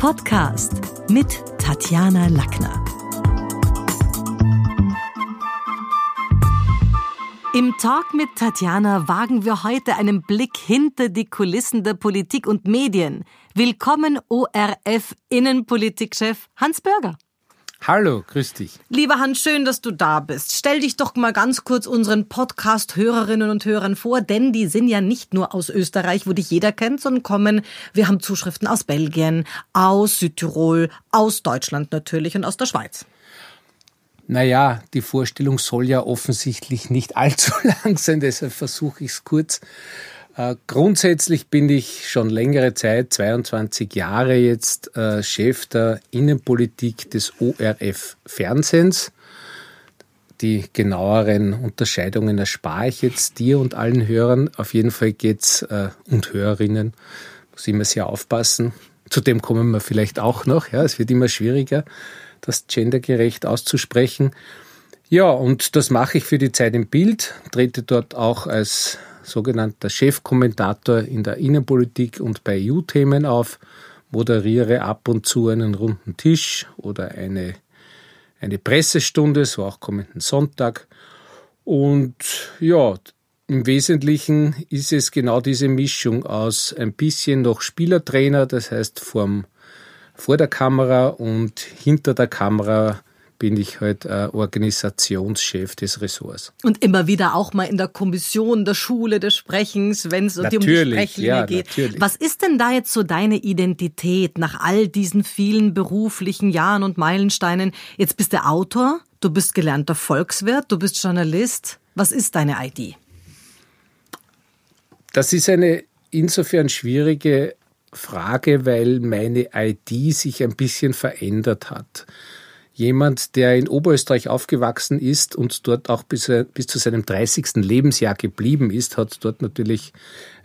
Podcast mit Tatjana Lackner. Im Talk mit Tatjana wagen wir heute einen Blick hinter die Kulissen der Politik und Medien. Willkommen ORF Innenpolitikchef Hans Bürger. Hallo, grüß dich. Lieber Hans, schön, dass du da bist. Stell dich doch mal ganz kurz unseren Podcast-Hörerinnen und Hörern vor, denn die sind ja nicht nur aus Österreich, wo dich jeder kennt, sondern kommen, wir haben Zuschriften aus Belgien, aus Südtirol, aus Deutschland natürlich und aus der Schweiz. Naja, die Vorstellung soll ja offensichtlich nicht allzu lang sein, deshalb versuche ich es kurz. Äh, grundsätzlich bin ich schon längere Zeit, 22 Jahre jetzt, äh, Chef der Innenpolitik des ORF Fernsehens. Die genaueren Unterscheidungen erspare ich jetzt dir und allen Hörern. Auf jeden Fall geht's äh, und Hörerinnen, muss immer sehr aufpassen. Zu dem kommen wir vielleicht auch noch. Ja, es wird immer schwieriger, das gendergerecht auszusprechen. Ja, und das mache ich für die Zeit im Bild, trete dort auch als sogenannter Chefkommentator in der Innenpolitik und bei EU-Themen auf, moderiere ab und zu einen runden Tisch oder eine, eine Pressestunde, so auch kommenden Sonntag. Und ja, im Wesentlichen ist es genau diese Mischung aus ein bisschen noch Spielertrainer, das heißt vorm, vor der Kamera und hinter der Kamera bin ich halt äh, Organisationschef des Ressorts. Und immer wieder auch mal in der Kommission der Schule des Sprechens, wenn es um die Sprechlinie ja, geht. Natürlich. Was ist denn da jetzt so deine Identität nach all diesen vielen beruflichen Jahren und Meilensteinen? Jetzt bist du Autor, du bist gelernter Volkswirt, du bist Journalist. Was ist deine ID? Das ist eine insofern schwierige Frage, weil meine ID sich ein bisschen verändert hat jemand, der in Oberösterreich aufgewachsen ist und dort auch bis, bis zu seinem 30. Lebensjahr geblieben ist, hat dort natürlich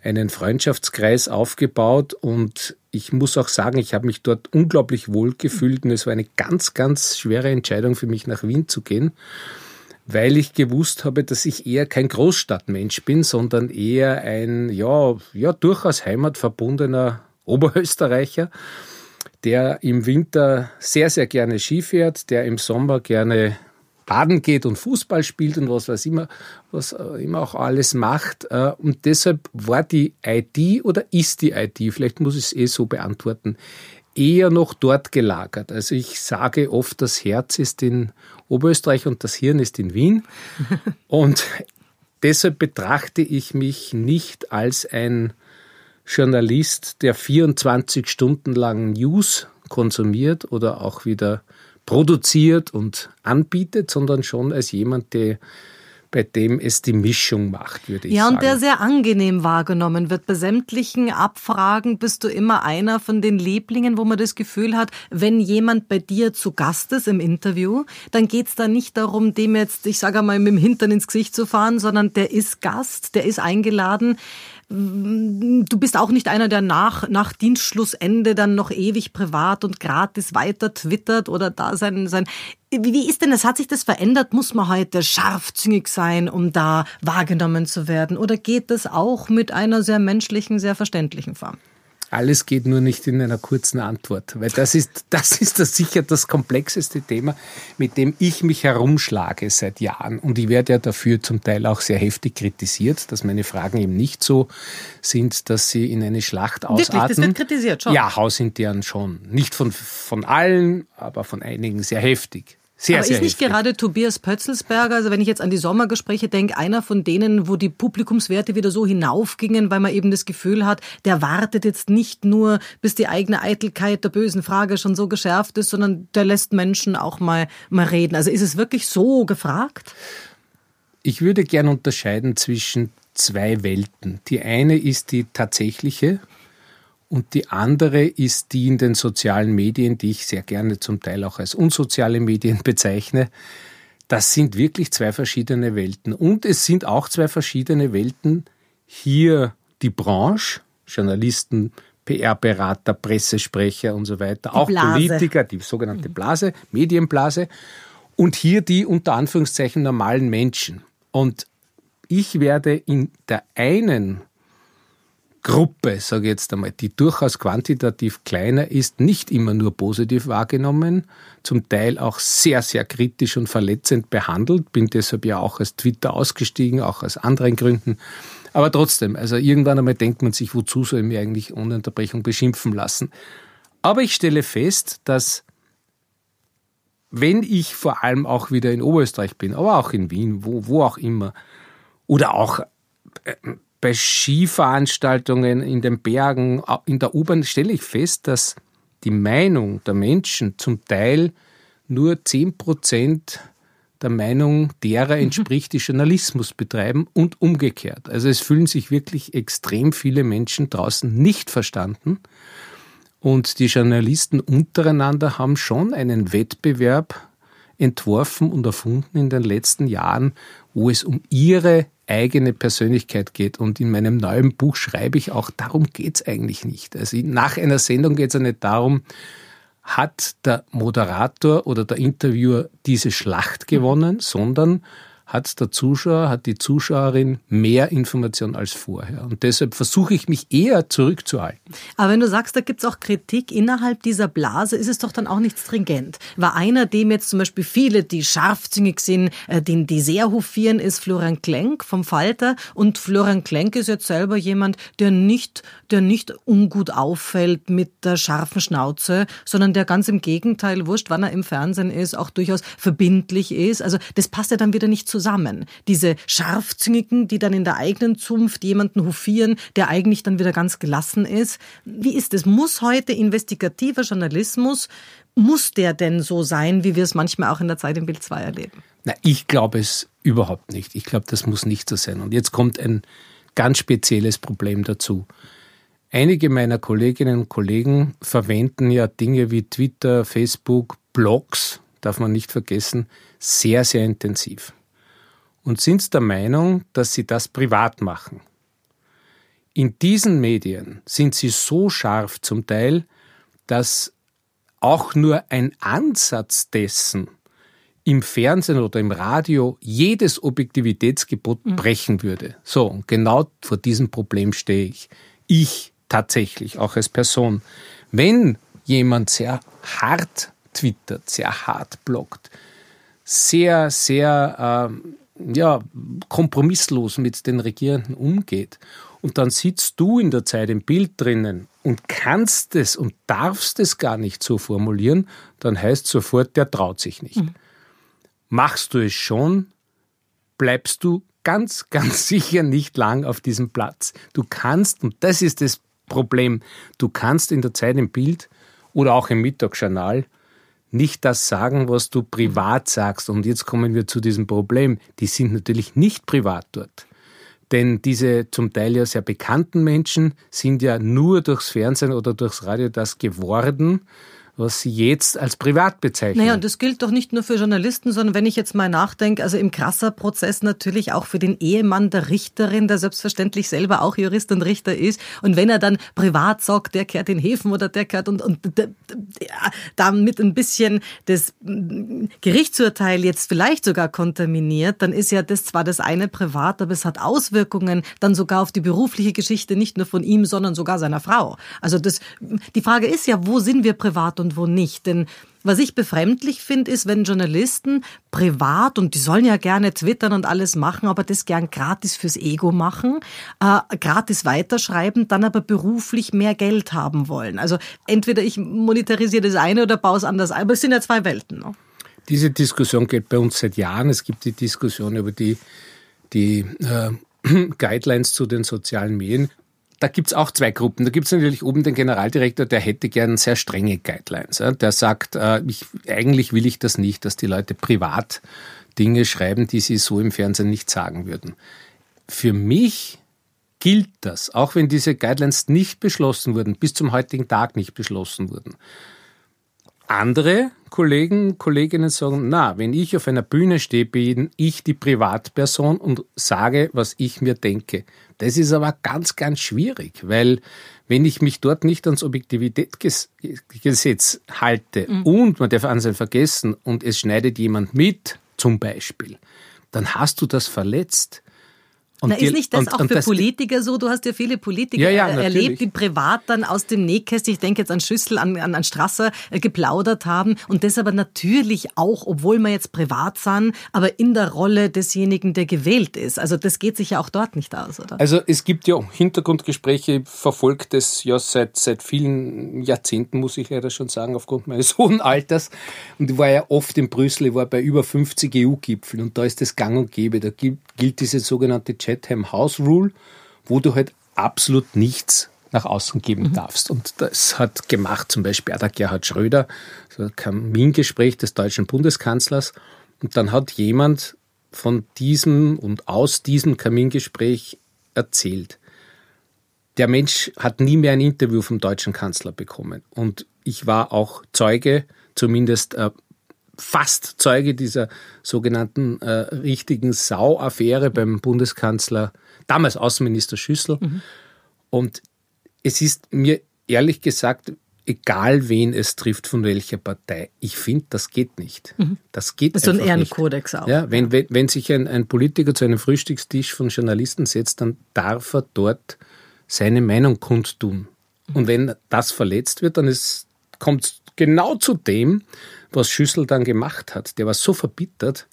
einen Freundschaftskreis aufgebaut und ich muss auch sagen, ich habe mich dort unglaublich wohl gefühlt und es war eine ganz, ganz schwere Entscheidung für mich nach Wien zu gehen, weil ich gewusst habe, dass ich eher kein Großstadtmensch bin, sondern eher ein, ja, ja, durchaus heimatverbundener Oberösterreicher der im Winter sehr, sehr gerne Ski fährt, der im Sommer gerne baden geht und Fußball spielt und was weiß immer, was äh, immer auch alles macht. Äh, und deshalb war die ID oder ist die ID, vielleicht muss ich es eh so beantworten, eher noch dort gelagert. Also ich sage oft, das Herz ist in Oberösterreich und das Hirn ist in Wien. und deshalb betrachte ich mich nicht als ein Journalist, der 24 Stunden lang News konsumiert oder auch wieder produziert und anbietet, sondern schon als jemand, der bei dem es die Mischung macht, würde ich ja, sagen. Ja, und der sehr angenehm wahrgenommen wird. Bei sämtlichen Abfragen bist du immer einer von den Lieblingen, wo man das Gefühl hat, wenn jemand bei dir zu Gast ist im Interview, dann geht es da nicht darum, dem jetzt, ich sage mal, mit dem Hintern ins Gesicht zu fahren, sondern der ist Gast, der ist eingeladen. Du bist auch nicht einer, der nach, nach Dienstschlussende dann noch ewig privat und gratis weiter twittert oder da sein, sein. Wie ist denn das? Hat sich das verändert? Muss man heute scharfzüngig sein, um da wahrgenommen zu werden? Oder geht das auch mit einer sehr menschlichen, sehr verständlichen Form? Alles geht nur nicht in einer kurzen Antwort, weil das ist, das ist das sicher das komplexeste Thema, mit dem ich mich herumschlage seit Jahren. Und ich werde ja dafür zum Teil auch sehr heftig kritisiert, dass meine Fragen eben nicht so sind, dass sie in eine Schlacht ausarten. Wirklich, das wird kritisiert schon? Ja, hausintern schon. Nicht von, von allen, aber von einigen sehr heftig. Sehr, Aber sehr ist nicht heftig. gerade Tobias Pötzelsberger, also wenn ich jetzt an die Sommergespräche denke, einer von denen, wo die Publikumswerte wieder so hinaufgingen, weil man eben das Gefühl hat, der wartet jetzt nicht nur, bis die eigene Eitelkeit der bösen Frage schon so geschärft ist, sondern der lässt Menschen auch mal, mal reden. Also ist es wirklich so gefragt? Ich würde gern unterscheiden zwischen zwei Welten. Die eine ist die tatsächliche, und die andere ist die in den sozialen Medien, die ich sehr gerne zum Teil auch als unsoziale Medien bezeichne. Das sind wirklich zwei verschiedene Welten. Und es sind auch zwei verschiedene Welten. Hier die Branche, Journalisten, PR-Berater, Pressesprecher und so weiter, die auch Blase. Politiker, die sogenannte Blase, Medienblase. Und hier die unter Anführungszeichen normalen Menschen. Und ich werde in der einen Gruppe, sage ich jetzt einmal, die durchaus quantitativ kleiner ist, nicht immer nur positiv wahrgenommen, zum Teil auch sehr, sehr kritisch und verletzend behandelt, bin deshalb ja auch aus Twitter ausgestiegen, auch aus anderen Gründen. Aber trotzdem, also irgendwann einmal denkt man sich, wozu soll ich mich eigentlich ohne Unterbrechung beschimpfen lassen. Aber ich stelle fest, dass wenn ich vor allem auch wieder in Oberösterreich bin, aber auch in Wien, wo, wo auch immer, oder auch äh, bei Skiveranstaltungen in den Bergen, in der U-Bahn stelle ich fest, dass die Meinung der Menschen zum Teil nur 10 Prozent der Meinung derer entspricht, die Journalismus betreiben und umgekehrt. Also es fühlen sich wirklich extrem viele Menschen draußen nicht verstanden. Und die Journalisten untereinander haben schon einen Wettbewerb entworfen und erfunden in den letzten Jahren, wo es um ihre eigene Persönlichkeit geht. Und in meinem neuen Buch schreibe ich auch, darum geht es eigentlich nicht. Also nach einer Sendung geht es ja nicht darum, hat der Moderator oder der Interviewer diese Schlacht gewonnen, sondern hat der Zuschauer, hat die Zuschauerin mehr Information als vorher. Und deshalb versuche ich mich eher zurückzuhalten. Aber wenn du sagst, da gibt es auch Kritik innerhalb dieser Blase, ist es doch dann auch nicht stringent. War einer, dem jetzt zum Beispiel viele, die scharfzüngig sind, äh, den die sehr hofieren, ist Florian Klenk vom Falter. Und Florian Klenk ist jetzt selber jemand, der nicht, der nicht ungut auffällt mit der scharfen Schnauze, sondern der ganz im Gegenteil, wurscht, wann er im Fernsehen ist, auch durchaus verbindlich ist. Also das passt ja dann wieder nicht zu zusammen. Diese Scharfzüngigen, die dann in der eigenen Zunft jemanden hofieren, der eigentlich dann wieder ganz gelassen ist. Wie ist es? Muss heute investigativer Journalismus, muss der denn so sein, wie wir es manchmal auch in der Zeit im Bild 2 erleben? Na, ich glaube es überhaupt nicht. Ich glaube, das muss nicht so sein. Und jetzt kommt ein ganz spezielles Problem dazu. Einige meiner Kolleginnen und Kollegen verwenden ja Dinge wie Twitter, Facebook, Blogs, darf man nicht vergessen, sehr, sehr intensiv und sind der Meinung, dass sie das privat machen. In diesen Medien sind sie so scharf zum Teil, dass auch nur ein Ansatz dessen im Fernsehen oder im Radio jedes Objektivitätsgebot mhm. brechen würde. So, und genau vor diesem Problem stehe ich. Ich tatsächlich, auch als Person. Wenn jemand sehr hart twittert, sehr hart bloggt, sehr, sehr äh, ja, kompromisslos mit den Regierenden umgeht. Und dann sitzt du in der Zeit im Bild drinnen und kannst es und darfst es gar nicht so formulieren, dann heißt sofort, der traut sich nicht. Mhm. Machst du es schon, bleibst du ganz, ganz sicher nicht lang auf diesem Platz. Du kannst, und das ist das Problem, du kannst in der Zeit im Bild oder auch im Mittagsjournal nicht das sagen, was du privat sagst. Und jetzt kommen wir zu diesem Problem. Die sind natürlich nicht privat dort. Denn diese zum Teil ja sehr bekannten Menschen sind ja nur durchs Fernsehen oder durchs Radio das geworden, was Sie jetzt als privat bezeichnen. Naja, und das gilt doch nicht nur für Journalisten, sondern wenn ich jetzt mal nachdenke, also im krasser Prozess natürlich auch für den Ehemann der Richterin, der selbstverständlich selber auch Jurist und Richter ist. Und wenn er dann privat sagt, der kehrt in Häfen oder der kehrt und, und ja, damit ein bisschen das Gerichtsurteil jetzt vielleicht sogar kontaminiert, dann ist ja das zwar das eine privat, aber es hat Auswirkungen dann sogar auf die berufliche Geschichte, nicht nur von ihm, sondern sogar seiner Frau. Also das, die Frage ist ja, wo sind wir privat wo nicht. Denn was ich befremdlich finde, ist, wenn Journalisten privat, und die sollen ja gerne twittern und alles machen, aber das gern gratis fürs Ego machen, äh, gratis weiterschreiben, dann aber beruflich mehr Geld haben wollen. Also entweder ich monetarisiere das eine oder baue es anders ein, aber es sind ja zwei Welten. Ne? Diese Diskussion geht bei uns seit Jahren. Es gibt die Diskussion über die, die äh, Guidelines zu den sozialen Medien da gibt es auch zwei Gruppen. Da gibt es natürlich oben den Generaldirektor, der hätte gern sehr strenge Guidelines. Der sagt, äh, ich, eigentlich will ich das nicht, dass die Leute privat Dinge schreiben, die sie so im Fernsehen nicht sagen würden. Für mich gilt das, auch wenn diese Guidelines nicht beschlossen wurden, bis zum heutigen Tag nicht beschlossen wurden. Andere Kollegen, Kolleginnen sagen, na, wenn ich auf einer Bühne stehe, bin ich die Privatperson und sage, was ich mir denke. Das ist aber ganz, ganz schwierig, weil wenn ich mich dort nicht ans Objektivitätsgesetz halte mhm. und man darf Ansehen vergessen und es schneidet jemand mit, zum Beispiel, dann hast du das verletzt. Und Na, ist nicht das und, auch und für das Politiker so? Du hast ja viele Politiker ja, ja, erlebt, die privat dann aus dem Nähkästchen, ich denke jetzt an Schüssel, an, an, an Strasser, äh, geplaudert haben und das aber natürlich auch, obwohl wir jetzt privat sind, aber in der Rolle desjenigen, der gewählt ist. Also das geht sich ja auch dort nicht aus, oder? Also es gibt ja Hintergrundgespräche, verfolgt es ja seit, seit vielen Jahrzehnten, muss ich leider schon sagen, aufgrund meines hohen Alters. Und ich war ja oft in Brüssel, ich war bei über 50 EU-Gipfeln und da ist das gang und gäbe. Da gilt diese sogenannte Chatham House Rule, wo du halt absolut nichts nach außen geben mhm. darfst. Und das hat gemacht zum Beispiel der Gerhard Schröder, so ein Kamingespräch des deutschen Bundeskanzlers. Und dann hat jemand von diesem und aus diesem Kamingespräch erzählt. Der Mensch hat nie mehr ein Interview vom deutschen Kanzler bekommen. Und ich war auch Zeuge, zumindest äh, fast Zeuge dieser sogenannten äh, richtigen Sau-Affäre beim Bundeskanzler, damals Außenminister Schüssel. Mhm. Und es ist mir ehrlich gesagt egal, wen es trifft, von welcher Partei. Ich finde, das geht nicht. Mhm. Das geht das ist so ein Ehrenkodex nicht. auch. Ja, wenn, wenn, wenn sich ein, ein Politiker zu einem Frühstückstisch von Journalisten setzt, dann darf er dort seine Meinung kundtun. Mhm. Und wenn das verletzt wird, dann kommt es genau zu dem, was Schüssel dann gemacht hat. Der war so verbittert,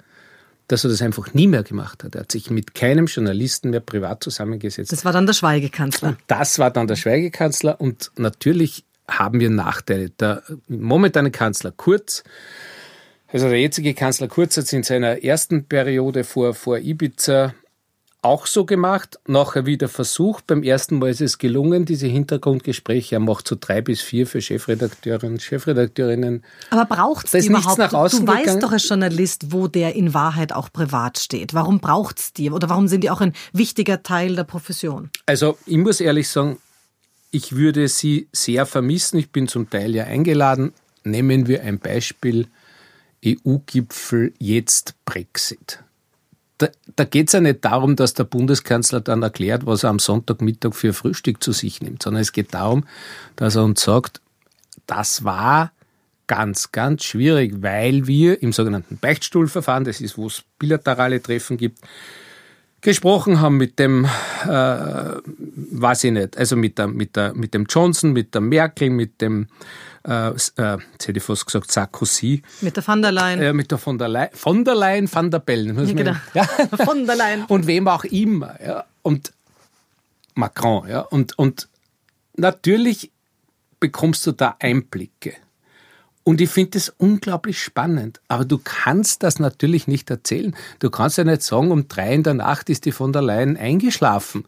dass er das einfach nie mehr gemacht hat. Er hat sich mit keinem Journalisten mehr privat zusammengesetzt. Das war dann der Schweigekanzler. Und das war dann der Schweigekanzler und natürlich haben wir Nachteile. Der momentane Kanzler Kurz, also der jetzige Kanzler Kurz hat in seiner ersten Periode vor, vor Ibiza auch so gemacht, nachher wieder versucht. Beim ersten Mal ist es gelungen, diese Hintergrundgespräche. Er macht so drei bis vier für Chefredakteurinnen und Chefredakteurinnen. Aber braucht es überhaupt? Nach außen du, du weißt doch als Journalist, wo der in Wahrheit auch privat steht. Warum braucht es die? Oder warum sind die auch ein wichtiger Teil der Profession? Also ich muss ehrlich sagen, ich würde sie sehr vermissen. Ich bin zum Teil ja eingeladen. Nehmen wir ein Beispiel. EU-Gipfel jetzt Brexit da, da geht es ja nicht darum, dass der Bundeskanzler dann erklärt, was er am Sonntagmittag für Frühstück zu sich nimmt, sondern es geht darum, dass er uns sagt, das war ganz, ganz schwierig, weil wir im sogenannten Beichtstuhlverfahren, das ist, wo es bilaterale Treffen gibt, gesprochen haben mit dem, äh, weiß ich nicht, also mit, der, mit, der, mit dem Johnson, mit der Merkel, mit dem äh, äh, jetzt hätte ich fast gesagt Sarkozy. Mit der von der Leyen. Äh, mit der von der Leyen, von der Leyen, van der Bellen. Ja, genau. ja. von der Leyen. Und wem auch immer. Ja. Und Macron. Ja. Und, und natürlich bekommst du da Einblicke. Und ich finde das unglaublich spannend. Aber du kannst das natürlich nicht erzählen. Du kannst ja nicht sagen, um drei in der Nacht ist die von der Leyen eingeschlafen.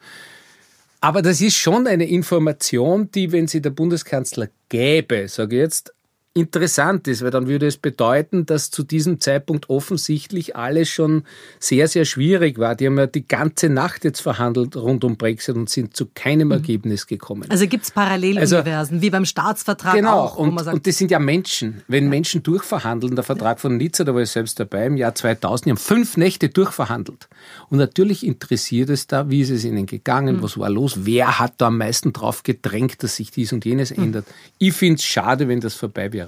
Aber das ist schon eine Information, die, wenn sie der Bundeskanzler gäbe, sage ich jetzt, interessant ist, weil dann würde es bedeuten, dass zu diesem Zeitpunkt offensichtlich alles schon sehr, sehr schwierig war. Die haben ja die ganze Nacht jetzt verhandelt rund um Brexit und sind zu keinem mhm. Ergebnis gekommen. Also gibt es Paralleluniversen, also, wie beim Staatsvertrag genau, auch. Genau, und, und das sind ja Menschen. Wenn ja. Menschen durchverhandeln, der Vertrag von Nizza, da war ich selbst dabei, im Jahr 2000, die haben fünf Nächte durchverhandelt. Und natürlich interessiert es da, wie ist es ihnen gegangen, mhm. was war los, wer hat da am meisten drauf gedrängt, dass sich dies und jenes mhm. ändert. Ich finde es schade, wenn das vorbei wäre.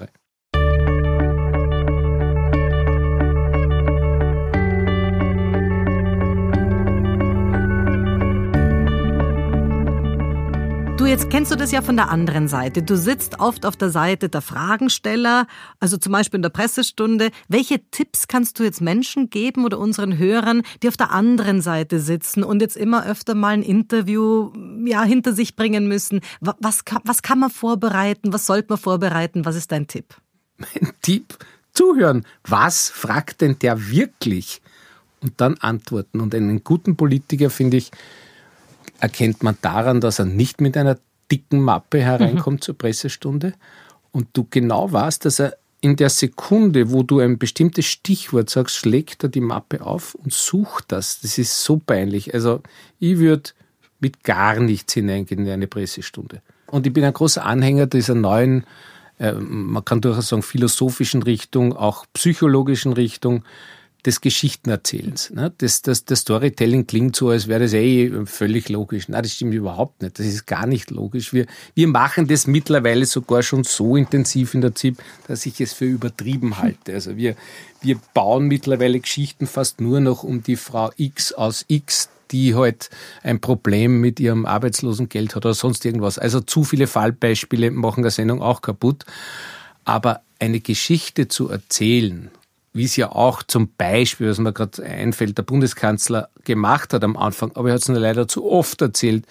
Jetzt kennst du das ja von der anderen Seite. Du sitzt oft auf der Seite der Fragensteller, also zum Beispiel in der Pressestunde. Welche Tipps kannst du jetzt Menschen geben oder unseren Hörern, die auf der anderen Seite sitzen und jetzt immer öfter mal ein Interview ja, hinter sich bringen müssen? Was, was kann man vorbereiten? Was sollte man vorbereiten? Was ist dein Tipp? Mein Tipp? Zuhören. Was fragt denn der wirklich? Und dann antworten. Und einen guten Politiker, finde ich, erkennt man daran, dass er nicht mit einer dicken Mappe hereinkommt mhm. zur Pressestunde und du genau weißt, dass er in der Sekunde, wo du ein bestimmtes Stichwort sagst, schlägt er die Mappe auf und sucht das. Das ist so peinlich. Also ich würde mit gar nichts hineingehen in eine Pressestunde. Und ich bin ein großer Anhänger dieser neuen, äh, man kann durchaus sagen, philosophischen Richtung, auch psychologischen Richtung, des Geschichtenerzählens. Ne? Das, das, das Storytelling klingt so, als wäre das eh völlig logisch. Nein, das stimmt überhaupt nicht. Das ist gar nicht logisch. Wir, wir machen das mittlerweile sogar schon so intensiv in der ZIP, dass ich es für übertrieben halte. Also wir, wir bauen mittlerweile Geschichten fast nur noch um die Frau X aus X, die halt ein Problem mit ihrem Arbeitslosengeld hat oder sonst irgendwas. Also zu viele Fallbeispiele machen eine Sendung auch kaputt. Aber eine Geschichte zu erzählen, wie es ja auch zum Beispiel, was mir gerade einfällt, der Bundeskanzler gemacht hat am Anfang, aber er hat es nur leider zu oft erzählt,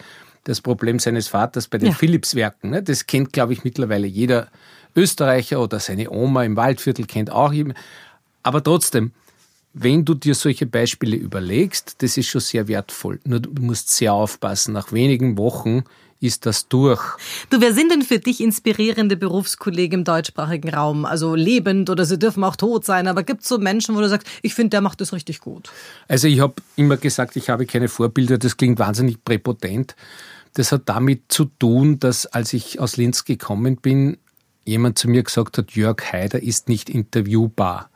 das Problem seines Vaters bei den ja. Philips-Werken. Ne? Das kennt, glaube ich, mittlerweile jeder Österreicher oder seine Oma im Waldviertel kennt auch. Aber trotzdem, wenn du dir solche Beispiele überlegst, das ist schon sehr wertvoll. Nur du musst sehr aufpassen. Nach wenigen Wochen ist das durch. Du, wer sind denn für dich inspirierende Berufskollegen im deutschsprachigen Raum? Also lebend oder sie dürfen auch tot sein, aber gibt es so Menschen, wo du sagst, ich finde, der macht das richtig gut? Also ich habe immer gesagt, ich habe keine Vorbilder, das klingt wahnsinnig präpotent. Das hat damit zu tun, dass als ich aus Linz gekommen bin, jemand zu mir gesagt hat, Jörg Haider ist nicht interviewbar.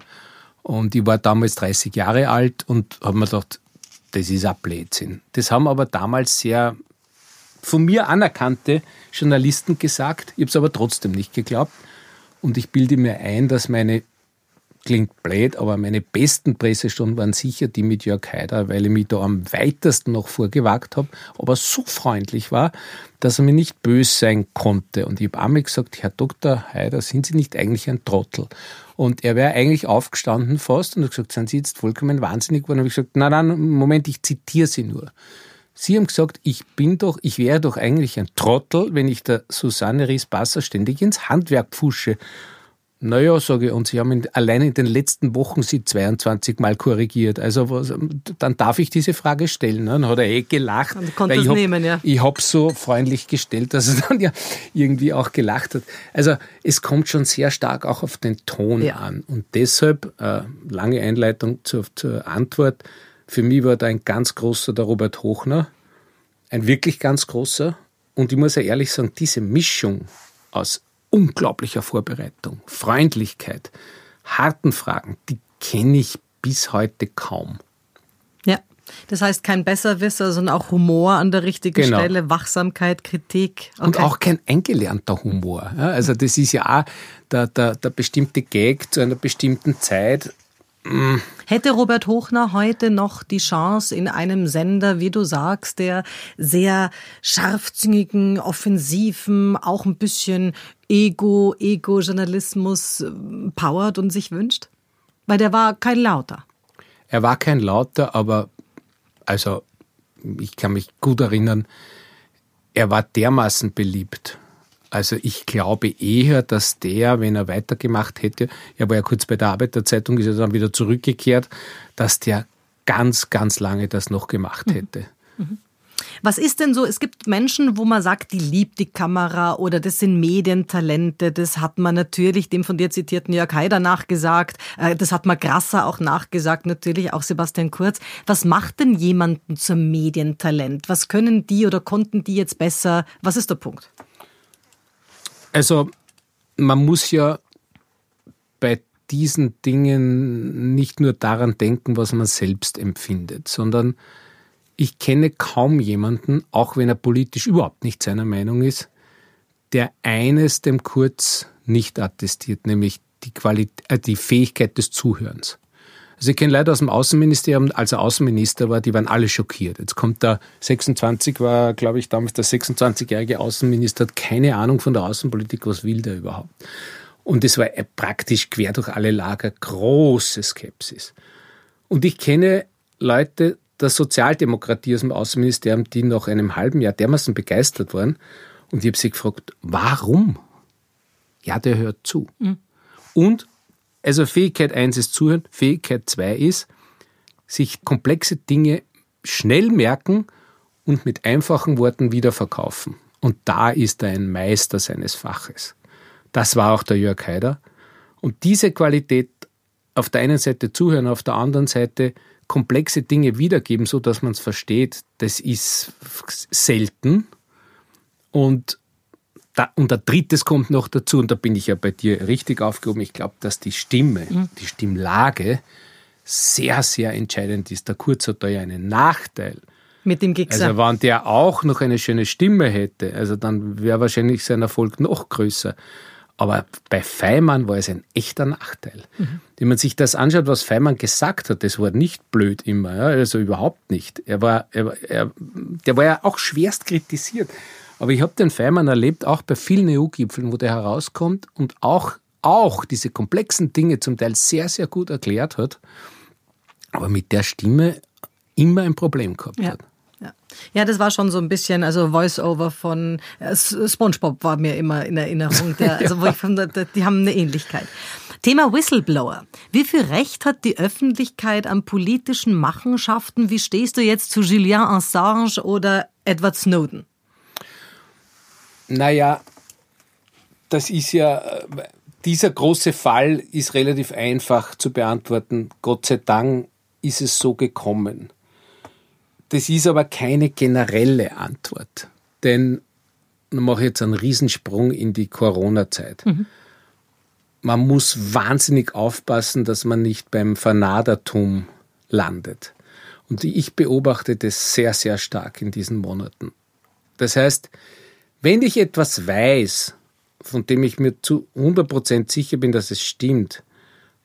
Und ich war damals 30 Jahre alt und habe mir gedacht, das ist ein Blödsinn. Das haben aber damals sehr von mir anerkannte Journalisten gesagt. Ich habe es aber trotzdem nicht geglaubt. Und ich bilde mir ein, dass meine, klingt blöd, aber meine besten Pressestunden waren sicher die mit Jörg Haider, weil ich mich da am weitesten noch vorgewagt habe, aber so freundlich war, dass er mir nicht böse sein konnte. Und ich habe einmal gesagt, Herr Dr. Haider, sind Sie nicht eigentlich ein Trottel? Und er wäre eigentlich aufgestanden fast und hat gesagt, sind Sie jetzt vollkommen wahnsinnig geworden? Und ich gesagt, nein, nein, Moment, ich zitiere Sie nur. Sie haben gesagt, ich bin doch, ich wäre doch eigentlich ein Trottel, wenn ich der Susanne Ries-Basser ständig ins Handwerk pfusche. Naja, sage ich, und Sie haben in, allein in den letzten Wochen sie 22 Mal korrigiert. Also was, dann darf ich diese Frage stellen. Ne? Dann hat er eh gelacht. Und konnte es nehmen, ja. Ich habe so freundlich gestellt, dass er dann ja irgendwie auch gelacht hat. Also es kommt schon sehr stark auch auf den Ton ja. an. Und deshalb, äh, lange Einleitung zur, zur Antwort, für mich war da ein ganz großer der Robert Hochner, ein wirklich ganz großer. Und ich muss ja ehrlich sagen, diese Mischung aus unglaublicher Vorbereitung, Freundlichkeit, harten Fragen, die kenne ich bis heute kaum. Ja, das heißt kein Besserwisser, sondern auch Humor an der richtigen genau. Stelle, Wachsamkeit, Kritik. Okay. Und auch kein eingelernter Humor. Also das ist ja auch der, der, der bestimmte Gag zu einer bestimmten Zeit Hätte Robert Hochner heute noch die Chance in einem Sender, wie du sagst, der sehr scharfzüngigen, offensiven, auch ein bisschen Ego, Ego-Journalismus äh, powert und sich wünscht? Weil der war kein Lauter. Er war kein Lauter, aber also ich kann mich gut erinnern, er war dermaßen beliebt also ich glaube eher, dass der, wenn er weitergemacht hätte, er war ja kurz bei der Arbeiterzeitung, ist er dann wieder zurückgekehrt, dass der ganz, ganz lange das noch gemacht mhm. hätte. Mhm. Was ist denn so? Es gibt Menschen, wo man sagt, die liebt die Kamera oder das sind Medientalente. Das hat man natürlich dem von dir zitierten Jörg Haider nachgesagt. Äh, das hat man Grasser auch nachgesagt, natürlich auch Sebastian Kurz. Was macht denn jemanden zum Medientalent? Was können die oder konnten die jetzt besser? Was ist der Punkt? Also man muss ja bei diesen Dingen nicht nur daran denken, was man selbst empfindet, sondern ich kenne kaum jemanden, auch wenn er politisch überhaupt nicht seiner Meinung ist, der eines dem Kurz nicht attestiert, nämlich die, Qualität, äh, die Fähigkeit des Zuhörens. Also ich kenne Leute aus dem Außenministerium, als er Außenminister war, die waren alle schockiert. Jetzt kommt der 26, war glaube ich damals der 26-jährige Außenminister, hat keine Ahnung von der Außenpolitik, was will der überhaupt. Und es war praktisch quer durch alle Lager große Skepsis. Und ich kenne Leute der Sozialdemokratie aus dem Außenministerium, die nach einem halben Jahr dermaßen begeistert waren. Und ich habe sie gefragt, warum? Ja, der hört zu. Mhm. Und also Fähigkeit 1 ist Zuhören, Fähigkeit 2 ist, sich komplexe Dinge schnell merken und mit einfachen Worten wieder verkaufen. Und da ist er ein Meister seines Faches. Das war auch der Jörg Haider. Und diese Qualität auf der einen Seite zuhören, auf der anderen Seite komplexe Dinge wiedergeben, so dass man es versteht, das ist selten. Und da, und der drittes kommt noch dazu, und da bin ich ja bei dir richtig aufgehoben. Ich glaube, dass die Stimme, mhm. die Stimmlage sehr, sehr entscheidend ist. Der Kurz hat da ja einen Nachteil. Mit dem Gixer. Also, wenn der auch noch eine schöne Stimme hätte, also dann wäre wahrscheinlich sein Erfolg noch größer. Aber bei Feimann war es ein echter Nachteil. Mhm. Wenn man sich das anschaut, was Feimann gesagt hat, das war nicht blöd immer, ja, also überhaupt nicht. Er war, er, er, der war ja auch schwerst kritisiert. Aber ich habe den Feimann erlebt, auch bei vielen EU-Gipfeln, wo der herauskommt und auch, auch diese komplexen Dinge zum Teil sehr, sehr gut erklärt hat, aber mit der Stimme immer ein Problem gehabt ja. hat. Ja. ja, das war schon so ein bisschen, also Voice-Over von äh, SpongeBob war mir immer in Erinnerung. Der, also wo ich fand, die haben eine Ähnlichkeit. Thema Whistleblower. Wie viel Recht hat die Öffentlichkeit an politischen Machenschaften? Wie stehst du jetzt zu Julian Assange oder Edward Snowden? Naja, das ist ja, dieser große Fall ist relativ einfach zu beantworten. Gott sei Dank ist es so gekommen. Das ist aber keine generelle Antwort, denn ich mache jetzt einen Riesensprung in die Corona-Zeit. Mhm. Man muss wahnsinnig aufpassen, dass man nicht beim Vernadertum landet. Und ich beobachte das sehr, sehr stark in diesen Monaten. Das heißt, wenn ich etwas weiß, von dem ich mir zu 100% sicher bin, dass es stimmt,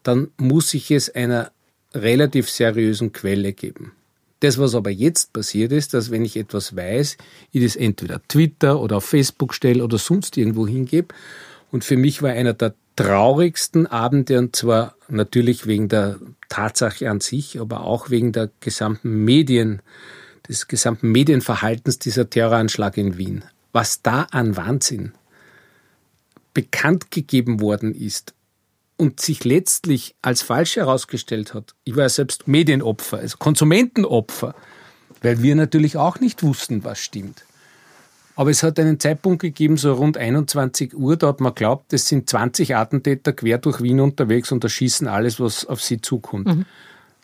dann muss ich es einer relativ seriösen Quelle geben. Das, was aber jetzt passiert ist, dass wenn ich etwas weiß, ich das entweder Twitter oder auf Facebook stelle oder sonst irgendwo hingebe. Und für mich war einer der traurigsten Abende, und zwar natürlich wegen der Tatsache an sich, aber auch wegen der gesamten Medien, des gesamten Medienverhaltens dieser Terroranschlag in Wien. Was da an Wahnsinn bekannt gegeben worden ist und sich letztlich als falsch herausgestellt hat. Ich war ja selbst Medienopfer, also Konsumentenopfer, weil wir natürlich auch nicht wussten, was stimmt. Aber es hat einen Zeitpunkt gegeben, so rund 21 Uhr, da hat man glaubt, es sind 20 Attentäter quer durch Wien unterwegs und erschießen alles, was auf sie zukommt. Mhm.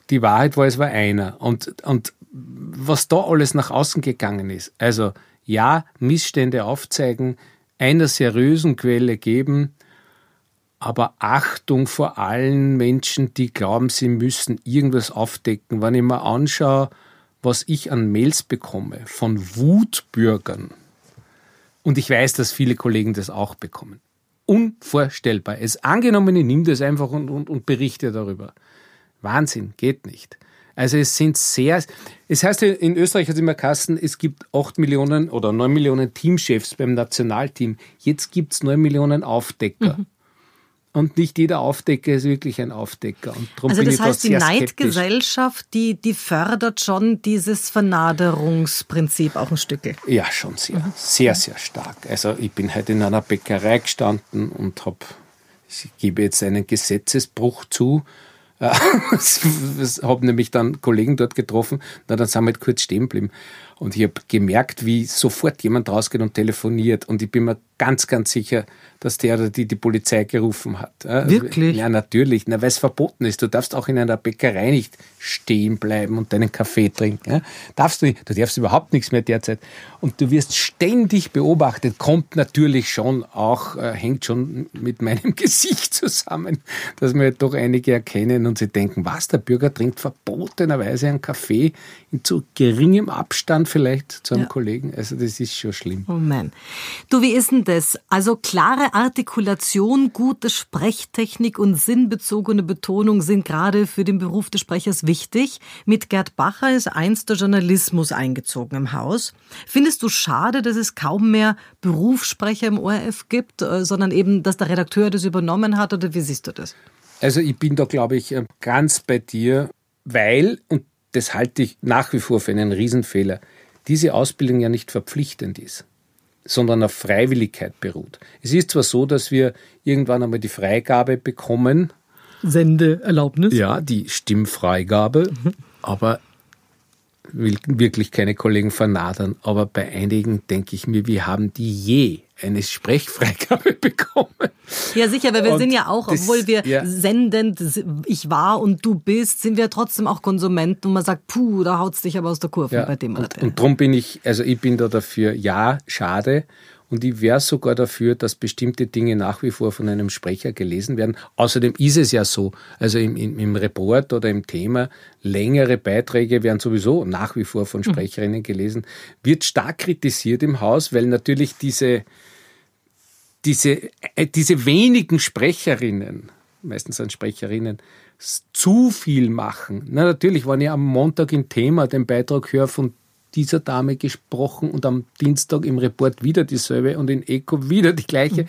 Die Wahrheit war, es war einer. Und, und was da alles nach außen gegangen ist, also ja, Missstände aufzeigen, einer seriösen Quelle geben, aber Achtung vor allen Menschen, die glauben, sie müssen irgendwas aufdecken. Wenn ich mir anschaue, was ich an Mails bekomme von Wutbürgern, und ich weiß, dass viele Kollegen das auch bekommen. Unvorstellbar. Es angenommen, ich nehme das einfach und, und, und berichte darüber. Wahnsinn, geht nicht. Also es sind sehr, es heißt in Österreich hat immer Kassen, es gibt 8 Millionen oder 9 Millionen Teamchefs beim Nationalteam. Jetzt gibt es 9 Millionen Aufdecker. Mhm. Und nicht jeder Aufdecker ist wirklich ein Aufdecker. Also das heißt, die Neidgesellschaft, die, die fördert schon dieses Vernaderungsprinzip auch ein Stück. Ja, schon sehr, mhm. sehr, sehr stark. Also ich bin heute in einer Bäckerei gestanden und habe, ich gebe jetzt einen Gesetzesbruch zu, habe nämlich dann Kollegen dort getroffen, na, dann sind wir halt kurz stehen geblieben. Und ich habe gemerkt, wie sofort jemand rausgeht und telefoniert. Und ich bin mir ganz, ganz sicher, dass der oder die die Polizei gerufen hat. Wirklich? Ja, natürlich. Na, weil es verboten ist. Du darfst auch in einer Bäckerei nicht stehen bleiben und deinen Kaffee trinken. Darfst du nicht. Du darfst überhaupt nichts mehr derzeit. Und du wirst ständig beobachtet. Kommt natürlich schon auch, äh, hängt schon mit meinem Gesicht zusammen, dass mir doch einige erkennen und sie denken, was, der Bürger trinkt verbotenerweise einen Kaffee in zu geringem Abstand vielleicht zu einem ja. Kollegen. Also das ist schon schlimm. Oh man. Du, wie ist denn das? Also klare Artikulation, gute Sprechtechnik und sinnbezogene Betonung sind gerade für den Beruf des Sprechers wichtig. Mit Gerd Bacher ist einst der Journalismus eingezogen im Haus. Findest du schade, dass es kaum mehr Berufssprecher im ORF gibt, äh, sondern eben, dass der Redakteur das übernommen hat oder wie siehst du das? Also ich bin da, glaube ich, äh, ganz bei dir, weil, und das halte ich nach wie vor für einen Riesenfehler, diese Ausbildung ja nicht verpflichtend ist, sondern auf Freiwilligkeit beruht. Es ist zwar so, dass wir irgendwann einmal die Freigabe bekommen. Sendeerlaubnis? Ja, die Stimmfreigabe. Mhm. Aber will wirklich keine Kollegen vernadern, aber bei einigen denke ich mir, wir haben die je eine Sprechfreigabe bekommen. Ja, sicher, weil wir und sind ja auch, das, obwohl wir ja. sendend, ich war und du bist, sind wir trotzdem auch Konsumenten und man sagt, puh, da haut's dich aber aus der Kurve ja, bei dem und, und drum bin ich, also ich bin da dafür, ja, schade, und ich wäre sogar dafür, dass bestimmte Dinge nach wie vor von einem Sprecher gelesen werden. Außerdem ist es ja so, also im, im, im Report oder im Thema, längere Beiträge werden sowieso nach wie vor von mhm. Sprecherinnen gelesen. Wird stark kritisiert im Haus, weil natürlich diese, diese, äh, diese wenigen Sprecherinnen, meistens sind Sprecherinnen, zu viel machen. Na, natürlich, wenn ich am Montag im Thema den Beitrag höre von dieser Dame gesprochen und am Dienstag im Report wieder dieselbe und in Eco wieder die gleiche.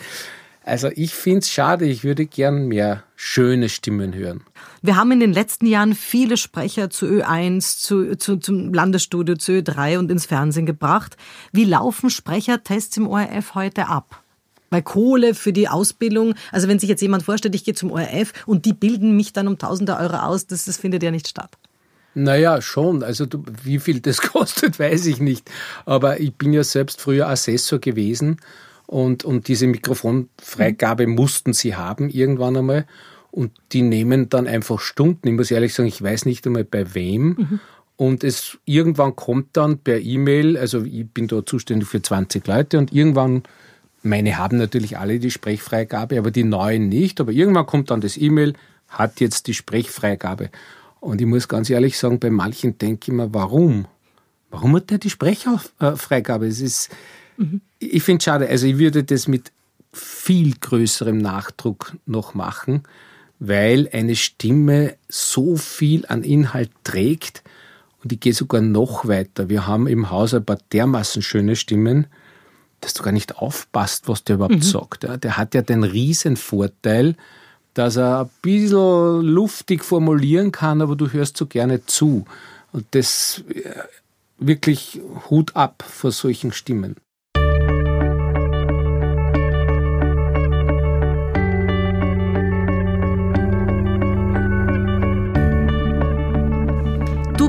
Also ich finde es schade, ich würde gern mehr schöne Stimmen hören. Wir haben in den letzten Jahren viele Sprecher zu Ö1, zu, zu, zum Landesstudio, zu Ö3 und ins Fernsehen gebracht. Wie laufen Sprechertests im ORF heute ab? Weil Kohle für die Ausbildung, also wenn sich jetzt jemand vorstellt, ich gehe zum ORF und die bilden mich dann um tausende Euro aus, das, das findet ja nicht statt. Naja, schon. Also du, wie viel das kostet, weiß ich nicht. Aber ich bin ja selbst früher Assessor gewesen und, und diese Mikrofonfreigabe mhm. mussten sie haben irgendwann einmal. Und die nehmen dann einfach Stunden. Ich muss ehrlich sagen, ich weiß nicht einmal bei wem. Mhm. Und es irgendwann kommt dann per E-Mail, also ich bin da zuständig für 20 Leute und irgendwann, meine haben natürlich alle die Sprechfreigabe, aber die neuen nicht. Aber irgendwann kommt dann das E-Mail, hat jetzt die Sprechfreigabe. Und ich muss ganz ehrlich sagen, bei manchen denke ich mir, warum? Warum hat der die Sprecherfreigabe? Es ist, mhm. ich finde es schade. Also ich würde das mit viel größerem Nachdruck noch machen, weil eine Stimme so viel an Inhalt trägt. Und ich gehe sogar noch weiter. Wir haben im Haus ein paar dermaßen schöne Stimmen, dass du gar nicht aufpasst, was der überhaupt mhm. sagt. Der hat ja den riesen Vorteil, dass er ein bisschen luftig formulieren kann, aber du hörst so gerne zu. Und das äh, wirklich Hut ab vor solchen Stimmen.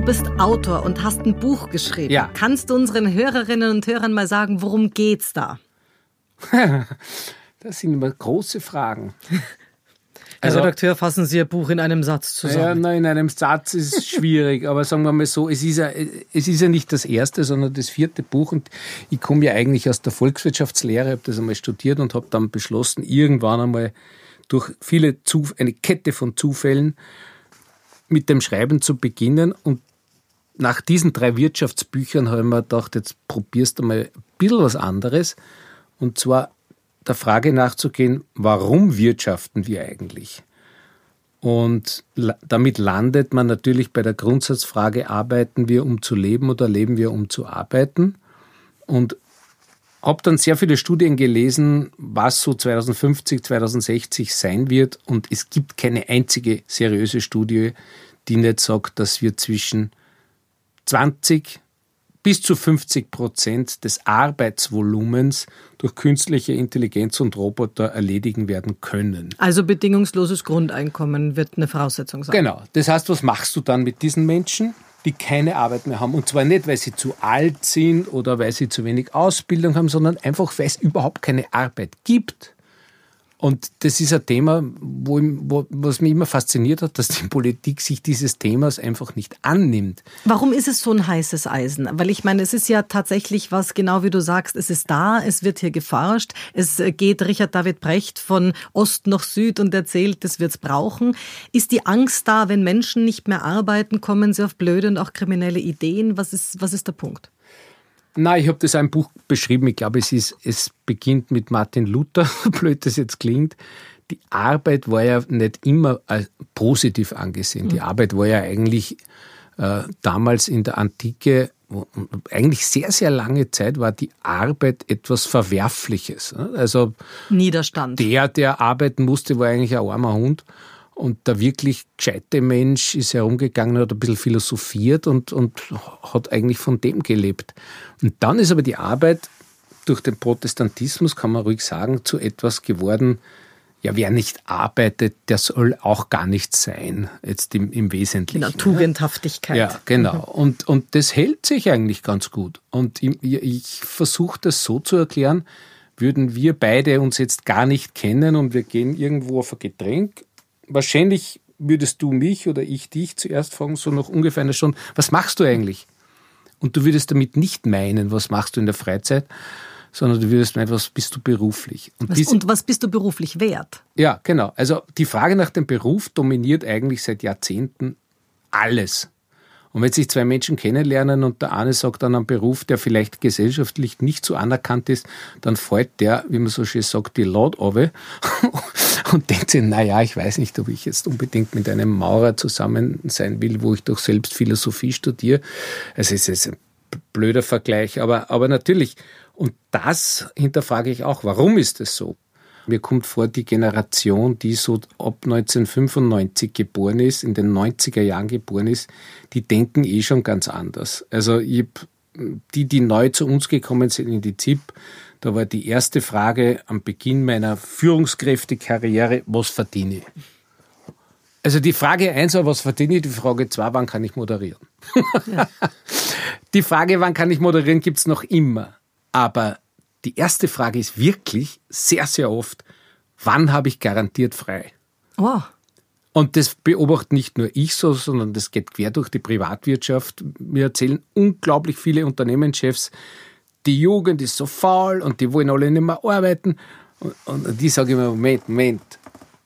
Bist Autor und hast ein Buch geschrieben. Ja. Kannst du unseren Hörerinnen und Hörern mal sagen, worum geht's da? das sind immer große Fragen. Also, Herr Redakteur, fassen Sie Ihr Buch in einem Satz zusammen. Ja, nein, in einem Satz ist schwierig, aber sagen wir mal so, es ist, ja, es ist ja nicht das erste, sondern das vierte Buch und ich komme ja eigentlich aus der Volkswirtschaftslehre, habe das einmal studiert und habe dann beschlossen, irgendwann einmal durch viele Zuf eine Kette von Zufällen mit dem Schreiben zu beginnen und nach diesen drei Wirtschaftsbüchern habe ich mir gedacht, jetzt probierst du mal ein bisschen was anderes und zwar der Frage nachzugehen, warum wirtschaften wir eigentlich? Und damit landet man natürlich bei der Grundsatzfrage, arbeiten wir, um zu leben oder leben wir, um zu arbeiten? Und habe dann sehr viele Studien gelesen, was so 2050, 2060 sein wird. Und es gibt keine einzige seriöse Studie, die nicht sagt, dass wir zwischen 20 bis zu 50 Prozent des Arbeitsvolumens durch künstliche Intelligenz und Roboter erledigen werden können. Also bedingungsloses Grundeinkommen wird eine Voraussetzung sein. Genau. Das heißt, was machst du dann mit diesen Menschen, die keine Arbeit mehr haben? Und zwar nicht, weil sie zu alt sind oder weil sie zu wenig Ausbildung haben, sondern einfach, weil es überhaupt keine Arbeit gibt. Und das ist ein Thema, wo, wo, was mich immer fasziniert hat, dass die Politik sich dieses Themas einfach nicht annimmt. Warum ist es so ein heißes Eisen? Weil ich meine, es ist ja tatsächlich was, genau wie du sagst, es ist da, es wird hier geforscht, es geht Richard David Brecht von Ost nach Süd und erzählt, das wird's brauchen. Ist die Angst da, wenn Menschen nicht mehr arbeiten, kommen sie auf blöde und auch kriminelle Ideen? Was ist, was ist der Punkt? Nein, ich habe das ein Buch beschrieben. Ich glaube, es, ist, es beginnt mit Martin Luther, blöd das jetzt klingt. Die Arbeit war ja nicht immer positiv angesehen. Die mhm. Arbeit war ja eigentlich äh, damals in der Antike, eigentlich sehr, sehr lange Zeit war die Arbeit etwas Verwerfliches. Also Niederstand. Der, der arbeiten musste, war eigentlich ein armer Hund. Und der wirklich gescheite Mensch ist herumgegangen, hat ein bisschen philosophiert und, und hat eigentlich von dem gelebt. Und dann ist aber die Arbeit durch den Protestantismus, kann man ruhig sagen, zu etwas geworden, ja, wer nicht arbeitet, der soll auch gar nicht sein, jetzt im, im Wesentlichen. Genau, Tugendhaftigkeit. Ja, genau. Mhm. Und, und das hält sich eigentlich ganz gut. Und ich, ich versuche das so zu erklären, würden wir beide uns jetzt gar nicht kennen und wir gehen irgendwo auf ein Getränk wahrscheinlich würdest du mich oder ich dich zuerst fragen, so noch ungefähr eine Stunde, was machst du eigentlich? Und du würdest damit nicht meinen, was machst du in der Freizeit, sondern du würdest meinen, was bist du beruflich? Und, was, und was bist du beruflich wert? Ja, genau. Also die Frage nach dem Beruf dominiert eigentlich seit Jahrzehnten alles. Und wenn sich zwei Menschen kennenlernen und der eine sagt dann einen Beruf, der vielleicht gesellschaftlich nicht so anerkannt ist, dann fällt der, wie man so schön sagt, die Laut runter und denkt sich, naja, ich weiß nicht, ob ich jetzt unbedingt mit einem Maurer zusammen sein will, wo ich doch selbst Philosophie studiere. Also es ist ein blöder Vergleich, aber, aber natürlich. Und das hinterfrage ich auch, warum ist es so? Mir kommt vor, die Generation, die so ab 1995 geboren ist, in den 90er Jahren geboren ist, die denken eh schon ganz anders. Also ich, die, die neu zu uns gekommen sind in die ZIP, da war die erste Frage am Beginn meiner Führungskräftekarriere, was verdiene ich? Also die Frage eins war, was verdiene ich? Die Frage zwei, wann kann ich moderieren? Ja. Die Frage, wann kann ich moderieren, gibt's noch immer. Aber die erste Frage ist wirklich sehr, sehr oft, wann habe ich garantiert frei? Oh. Und das beobachtet nicht nur ich so, sondern das geht quer durch die Privatwirtschaft. Mir erzählen unglaublich viele Unternehmenschefs, die Jugend ist so faul und die wollen alle nicht mehr arbeiten. Und, und die sagen immer, Moment, Moment,